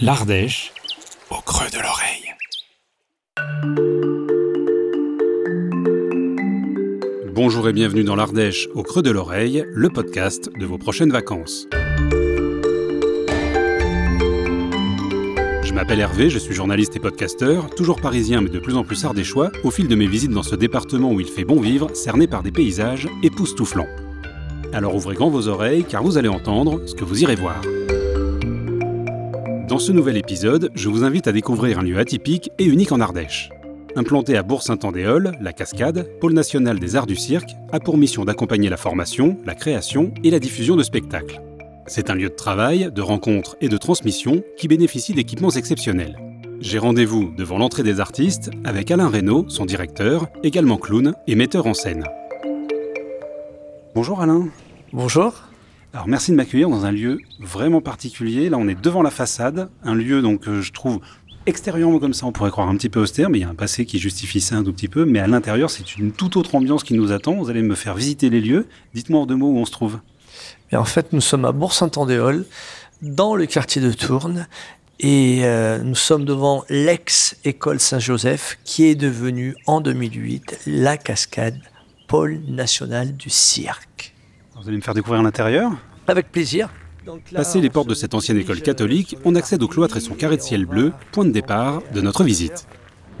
L'Ardèche au creux de l'oreille. Bonjour et bienvenue dans l'Ardèche au creux de l'oreille, le podcast de vos prochaines vacances. Je m'appelle Hervé, je suis journaliste et podcasteur, toujours parisien mais de plus en plus ardéchois, au fil de mes visites dans ce département où il fait bon vivre, cerné par des paysages époustouflants. Alors ouvrez grand vos oreilles car vous allez entendre ce que vous irez voir. Dans ce nouvel épisode, je vous invite à découvrir un lieu atypique et unique en Ardèche. Implanté à Bourg-Saint-Andéol, la Cascade, pôle national des arts du cirque, a pour mission d'accompagner la formation, la création et la diffusion de spectacles. C'est un lieu de travail, de rencontres et de transmission qui bénéficie d'équipements exceptionnels. J'ai rendez-vous devant l'entrée des artistes avec Alain Reynaud, son directeur, également clown et metteur en scène. Bonjour Alain. Bonjour. Alors merci de m'accueillir dans un lieu vraiment particulier. Là, on est devant la façade, un lieu donc que je trouve extérieurement comme ça, on pourrait croire un petit peu austère, mais il y a un passé qui justifie ça un tout petit peu. Mais à l'intérieur, c'est une toute autre ambiance qui nous attend. Vous allez me faire visiter les lieux. Dites-moi en deux mots où on se trouve. En fait, nous sommes à Bourg-Saint-Andéol, dans le quartier de Tourne, et euh, nous sommes devant l'ex-école Saint-Joseph, qui est devenue en 2008 la cascade pôle national du cirque. Vous allez me faire découvrir l'intérieur Avec plaisir. Passé les portes de cette ancienne école catholique, on accède au cloître et son carré de ciel bleu, point de départ de notre visite.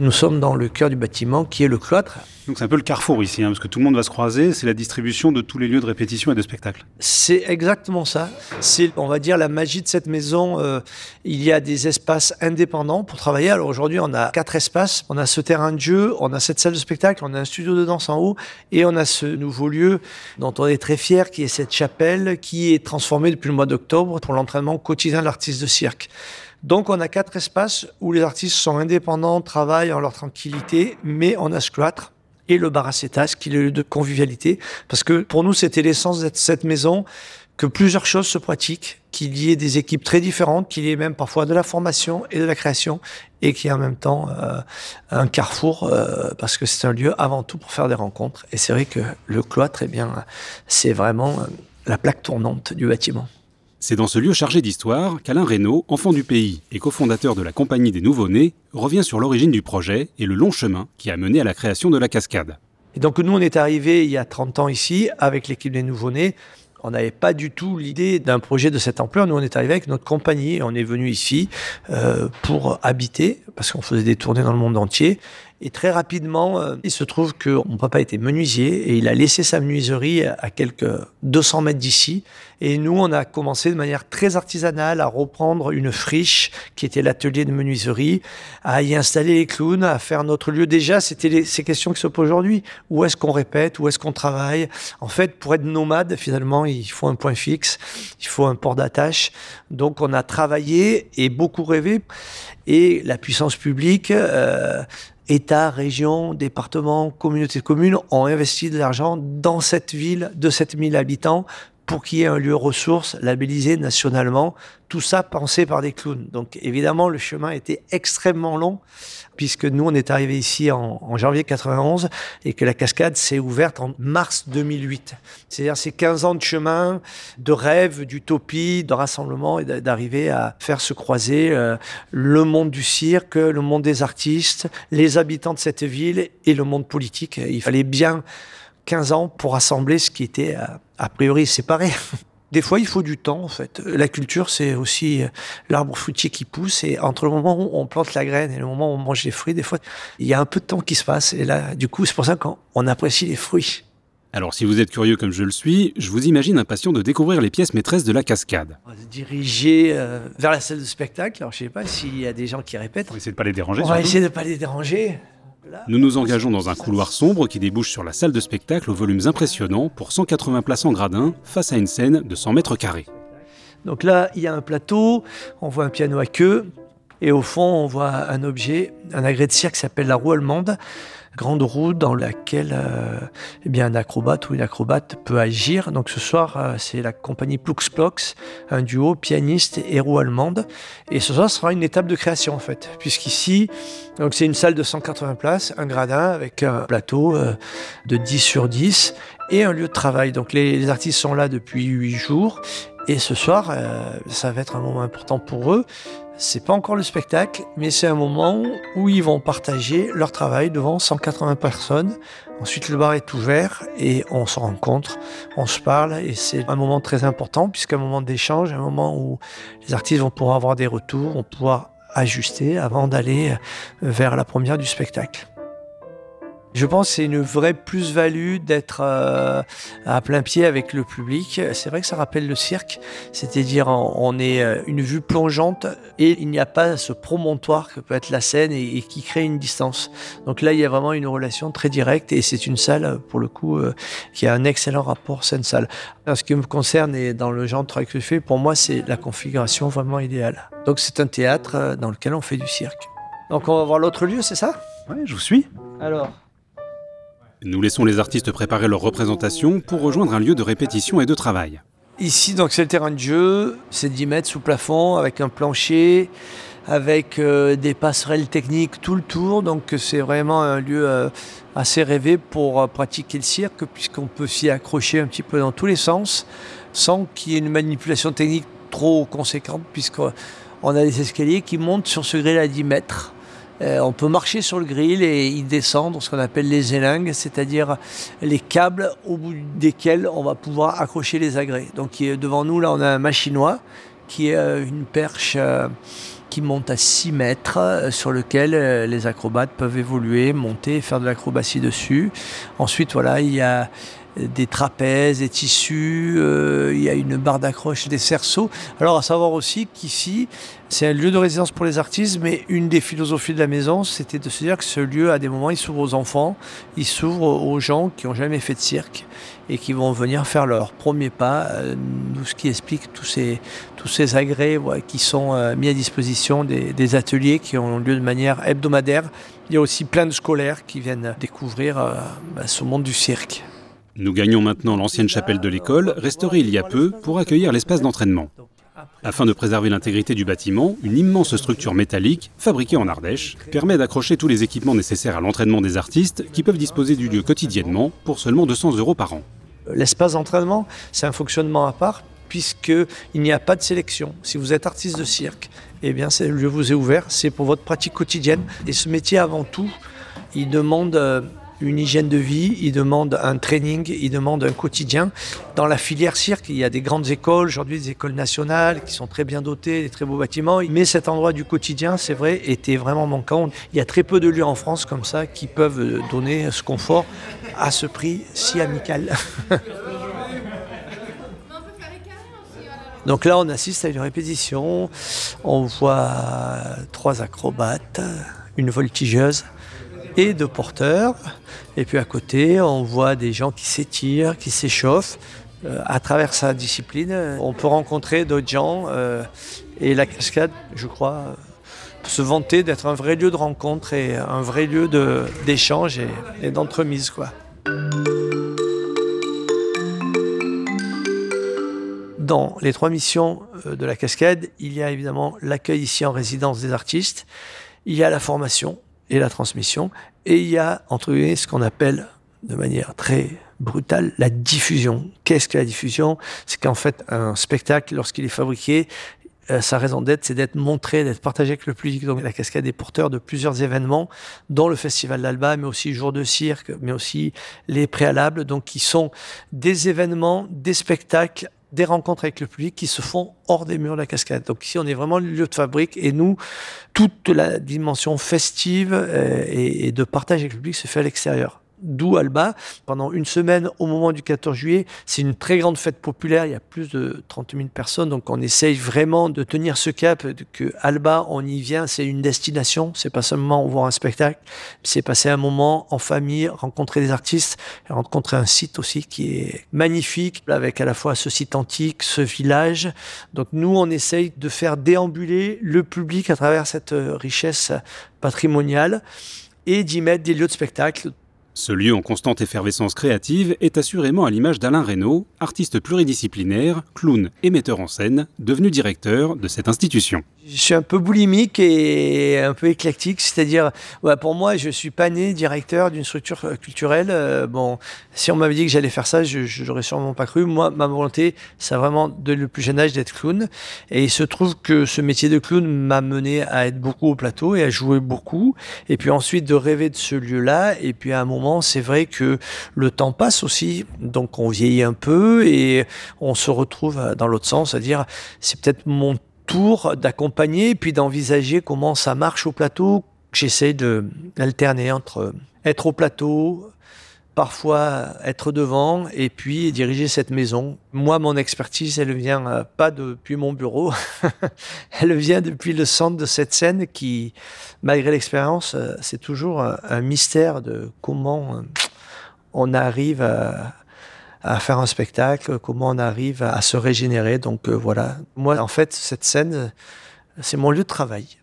Nous sommes dans le cœur du bâtiment qui est le cloître. Donc c'est un peu le carrefour ici, hein, parce que tout le monde va se croiser, c'est la distribution de tous les lieux de répétition et de spectacle. C'est exactement ça. C'est, on va dire, la magie de cette maison. Euh, il y a des espaces indépendants pour travailler. Alors aujourd'hui, on a quatre espaces. On a ce terrain de jeu, on a cette salle de spectacle, on a un studio de danse en haut, et on a ce nouveau lieu dont on est très fier, qui est cette chapelle, qui est transformée depuis le mois d'octobre pour l'entraînement quotidien de l'artiste de cirque. Donc on a quatre espaces où les artistes sont indépendants, travaillent en leur tranquillité, mais on a cloître et le baracétas qui est le lieu de convivialité. Parce que pour nous, c'était l'essence de cette maison, que plusieurs choses se pratiquent, qu'il y ait des équipes très différentes, qu'il y ait même parfois de la formation et de la création, et qu'il y ait en même temps euh, un carrefour, euh, parce que c'est un lieu avant tout pour faire des rencontres. Et c'est vrai que le cloître, eh bien, c'est vraiment euh, la plaque tournante du bâtiment. C'est dans ce lieu chargé d'histoire qu'Alain Reynaud, enfant du pays et cofondateur de la Compagnie des Nouveau-Nés, revient sur l'origine du projet et le long chemin qui a mené à la création de la cascade. Et donc nous, on est arrivé il y a 30 ans ici avec l'équipe des Nouveau-Nés. On n'avait pas du tout l'idée d'un projet de cette ampleur. Nous, on est arrivé avec notre compagnie. On est venu ici euh, pour habiter, parce qu'on faisait des tournées dans le monde entier. Et très rapidement, euh, il se trouve que mon papa était menuisier et il a laissé sa menuiserie à quelques 200 mètres d'ici. Et nous, on a commencé de manière très artisanale à reprendre une friche qui était l'atelier de menuiserie, à y installer les clowns, à faire notre lieu. Déjà, c'était ces questions qui se posent aujourd'hui. Où est-ce qu'on répète? Où est-ce qu'on travaille? En fait, pour être nomade, finalement, il faut un point fixe, il faut un port d'attache. Donc, on a travaillé et beaucoup rêvé. Et la puissance publique... Euh, État, région, département, communauté de communes ont investi de l'argent dans cette ville de 7000 habitants pour qu'il y ait un lieu ressource labellisé nationalement. Tout ça pensé par des clowns. Donc évidemment, le chemin était extrêmement long puisque nous, on est arrivé ici en, janvier 91 et que la cascade s'est ouverte en mars 2008. C'est-à-dire ces 15 ans de chemin, de rêve, d'utopie, de rassemblement et d'arriver à faire se croiser euh, le monde du cirque, le monde des artistes, les habitants de cette ville et le monde politique. Il fallait bien 15 ans pour assembler ce qui était a, euh, a priori séparé. Des fois, il faut du temps, en fait. La culture, c'est aussi euh, l'arbre fruitier qui pousse. Et entre le moment où on plante la graine et le moment où on mange les fruits, des fois, il y a un peu de temps qui se passe. Et là, du coup, c'est pour ça qu'on apprécie les fruits. Alors, si vous êtes curieux comme je le suis, je vous imagine impatient de découvrir les pièces maîtresses de la cascade. On va se diriger euh, vers la salle de spectacle. Alors, je ne sais pas s'il y a des gens qui répètent. On va essayer de ne pas les déranger. On va essayer de ne pas les déranger. Nous nous engageons dans un couloir sombre qui débouche sur la salle de spectacle aux volumes impressionnants pour 180 places en gradin face à une scène de 100 mètres carrés. Donc là, il y a un plateau, on voit un piano à queue, et au fond, on voit un objet, un agrès de cirque qui s'appelle la roue allemande grande roue dans laquelle euh, eh bien, un acrobate ou une acrobate peut agir. Donc ce soir, euh, c'est la compagnie Pluxplox, un duo pianiste et roue allemande. Et ce soir sera une étape de création en fait, puisqu'ici, c'est une salle de 180 places, un gradin avec un plateau euh, de 10 sur 10 et un lieu de travail. Donc les, artistes sont là depuis 8 jours. Et ce soir, ça va être un moment important pour eux c'est pas encore le spectacle, mais c'est un moment où ils vont partager leur travail devant 180 personnes. Ensuite, le bar est ouvert et on se rencontre, on se parle et c'est un moment très important puisqu'un moment d'échange, un moment où les artistes vont pouvoir avoir des retours, vont pouvoir ajuster avant d'aller vers la première du spectacle. Je pense que c'est une vraie plus-value d'être euh, à plein pied avec le public. C'est vrai que ça rappelle le cirque, c'est-à-dire on est euh, une vue plongeante et il n'y a pas ce promontoire que peut être la scène et, qui crée une distance. Donc là, il y a vraiment une relation très directe et c'est une salle, pour le coup, euh, qui a un excellent rapport scène-salle. En ce qui me concerne et dans le genre de travail que je fais, pour moi, c'est la configuration vraiment idéale. Donc c'est un théâtre dans lequel on fait du cirque. Donc on va voir l'autre lieu, c'est ça? Oui, je vous suis. Alors nous laissons les artistes préparer leur représentation pour rejoindre un lieu de répétition et de travail. Ici, donc, c'est le terrain de jeu, c'est 10 mètres sous plafond, avec un plancher, avec euh, des passerelles techniques tout le tour. Donc, c'est vraiment un lieu euh, assez rêvé pour euh, pratiquer le cirque, puisqu'on peut s'y accrocher un petit peu dans tous les sens, sans qu'il y ait une manipulation technique trop conséquente, puisqu'on a des escaliers qui montent sur ce grill à 10 mètres. Euh, on peut marcher sur le grill et y descendre ce qu'on appelle les élingues, c'est-à-dire les câbles au bout desquels on va pouvoir accrocher les agrès. Donc devant nous, là, on a un machinois qui est euh, une perche euh, qui monte à 6 mètres, sur lequel les acrobates peuvent évoluer, monter faire de l'acrobatie dessus. Ensuite, voilà, il y a des trapèzes, des tissus, euh, il y a une barre d'accroche, des cerceaux. Alors à savoir aussi qu'ici, c'est un lieu de résidence pour les artistes, mais une des philosophies de la maison, c'était de se dire que ce lieu, à des moments, il s'ouvre aux enfants, il s'ouvre aux gens qui n'ont jamais fait de cirque et qui vont venir faire leur premier pas, euh, ce qui explique tous ces, tous ces agrès qui sont euh, mis à disposition des, ateliers qui ont lieu de manière hebdomadaire. Il y a aussi plein de scolaires qui viennent découvrir bah, ce monde du cirque. Nous gagnons maintenant l'ancienne chapelle de l'école, restaurée il y a peu, pour accueillir l'espace d'entraînement. Afin de préserver l'intégrité du bâtiment, une immense structure métallique, fabriquée en Ardèche, permet d'accrocher tous les équipements nécessaires à l'entraînement des artistes qui peuvent disposer du lieu quotidiennement pour seulement 200 euros par an. L'espace d'entraînement, c'est un fonctionnement à part puisqu'il n'y a pas de sélection. Si vous êtes artiste de cirque, eh bien, le lieu vous est ouvert, c'est pour votre pratique quotidienne. Et ce métier, avant tout, il demande euh, une hygiène de vie, il demande un training, il demande un quotidien. Dans la filière cirque, il y a des grandes écoles, aujourd'hui des écoles nationales qui sont très bien dotées, des très beaux bâtiments. Mais cet endroit du quotidien, c'est vrai, était vraiment manquant. Il y a très peu de lieux en France comme ça qui peuvent donner ce confort à ce prix si amical. Donc là, on assiste à une répétition. On voit trois acrobates, une voltigeuse et deux porteurs. Et puis à côté, on voit des gens qui s'étirent, qui s'échauffent. Euh, à travers sa discipline, on peut rencontrer d'autres gens. Euh, et la cascade, je crois, se vanter d'être un vrai lieu de rencontre et un vrai lieu d'échange et, et d'entremise. Quoi. Dans les trois missions euh, de la cascade, il y a évidemment l'accueil ici en résidence des artistes, il y a la formation, et la transmission. Et il y a, entre guillemets, ce qu'on appelle de manière très brutale la diffusion. Qu'est-ce que la diffusion? C'est qu'en fait, un spectacle, lorsqu'il est fabriqué, euh, sa raison d'être, c'est d'être montré, d'être partagé avec le public. Donc la cascade est porteur de plusieurs événements, dont le Festival d'Alba, mais aussi Jour de cirque, mais aussi les préalables, donc qui sont des événements, des spectacles des rencontres avec le public qui se font hors des murs de la cascade. Donc ici, on est vraiment le lieu de fabrique et nous, toute la dimension festive euh, et, de partage avec le public se fait à l'extérieur d'où Alba. Pendant une semaine, au moment du 14 juillet, c'est une très grande fête populaire. Il y a plus de 30 000 personnes. Donc, on essaye vraiment de tenir ce cap que Alba, on y vient, c'est une destination. C'est pas seulement voir un spectacle. C'est passer un moment en famille, rencontrer des artistes, rencontrer un site aussi qui est magnifique, avec à la fois ce site antique, ce village. Donc, nous, on essaye de faire déambuler le public à travers cette richesse patrimoniale et d'y mettre des lieux de spectacle Ce lieu en constante effervescence créative est assurément à l'image d'Alain Reynaud, artiste pluridisciplinaire, clown et metteur en scène, devenu directeur de cette institution. Je suis un peu boulimique et un peu éclectique, c'est-à-dire, pour moi, je suis pas né directeur d'une structure culturelle. Euh, bon, si on m'avait dit que j'allais faire ça, je n'aurais sûrement pas cru. Moi, ma volonté, c'est vraiment de le plus jeune âge d'être clown. Et il se trouve que ce métier de clown m'a mené à être beaucoup au plateau et à jouer beaucoup. Et puis ensuite de rêver de ce lieu-là. Et puis à un moment, c'est vrai que le temps passe aussi, donc on vieillit un peu et on se retrouve dans l'autre sens, c'est-à-dire c'est peut-être mon tour d'accompagner puis d'envisager comment ça marche au plateau. J'essaie d'alterner entre être au plateau, parfois être devant et puis diriger cette maison. Moi, mon expertise, elle vient euh, pas depuis mon bureau, elle vient depuis le centre de cette scène qui, malgré l'expérience, euh, c'est toujours un mystère de comment euh, on arrive à, faire un spectacle, comment on arrive à, se régénérer. Donc euh, voilà, moi en fait cette scène, c'est mon lieu de travail.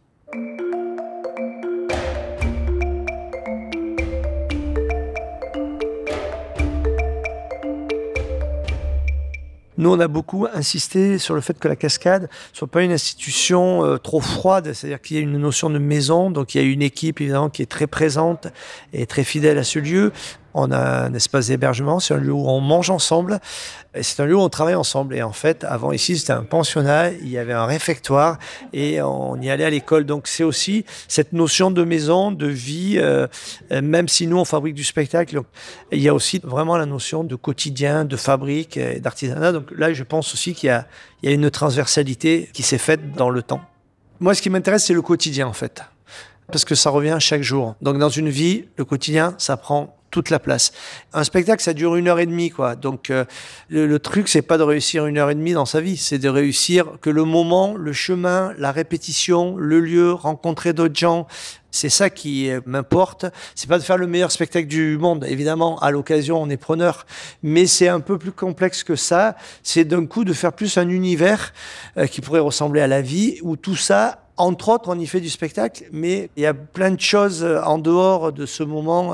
Nous, on a beaucoup insisté sur le fait que la cascade soit pas une institution euh, trop froide, c'est-à-dire qu'il y a une notion de maison, donc il y a une équipe évidemment qui est très présente et très fidèle à ce lieu, on a un espace d'hébergement, c'est un lieu où on mange ensemble, et c'est un lieu où on travaille ensemble. Et en fait, avant ici, c'était un pensionnat, il y avait un réfectoire, et on y allait à l'école. Donc c'est aussi cette notion de maison, de vie, euh, même si nous, on fabrique du spectacle, il y a aussi vraiment la notion de quotidien, de fabrique, d'artisanat. Donc là, je pense aussi qu'il y a une transversalité qui s'est faite dans le temps. Moi, ce qui m'intéresse, c'est le quotidien, en fait parce que ça revient chaque jour. Donc dans une vie, le quotidien, ça prend toute la place. Un spectacle, ça dure une heure et demie, quoi. Donc euh, le, truc, c'est pas de réussir une heure et demie dans sa vie, c'est de réussir que le moment, le chemin, la répétition, le lieu, rencontrer d'autres gens. C'est ça qui euh, m'importe. C'est pas de faire le meilleur spectacle du monde. Évidemment, à l'occasion, on est preneur. Mais c'est un peu plus complexe que ça. C'est d'un coup de faire plus un univers euh, qui pourrait ressembler à la vie, où tout ça entre autres, on y fait du spectacle, mais il y a plein de choses en dehors de ce moment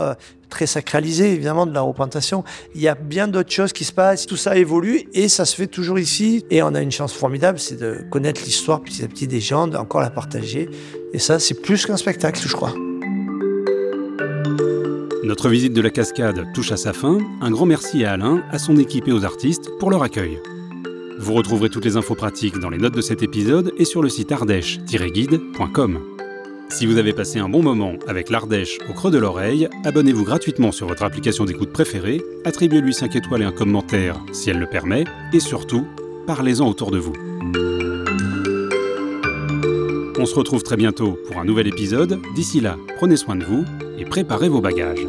très sacralisé, évidemment, de la représentation. Il y a bien d'autres choses qui se passent. Tout ça évolue et ça se fait toujours ici. Et on a une chance formidable, c'est de connaître l'histoire petit à petit des gens, d'encore la partager. Et ça, c'est plus qu'un spectacle, je crois. Notre visite de la cascade touche à sa fin. Un grand merci à Alain, à son équipe et aux artistes pour leur accueil. Vous retrouverez toutes les infos pratiques dans les notes de cet épisode et sur le site ardèche-guide.com. Si vous avez passé un bon moment avec l'Ardèche au creux de l'oreille, abonnez-vous gratuitement sur votre application d'écoute préférée, attribuez-lui 5 étoiles et un commentaire si elle le permet, et surtout, parlez-en autour de vous. On se retrouve très bientôt pour un nouvel épisode. D'ici là, prenez soin de vous et préparez vos bagages.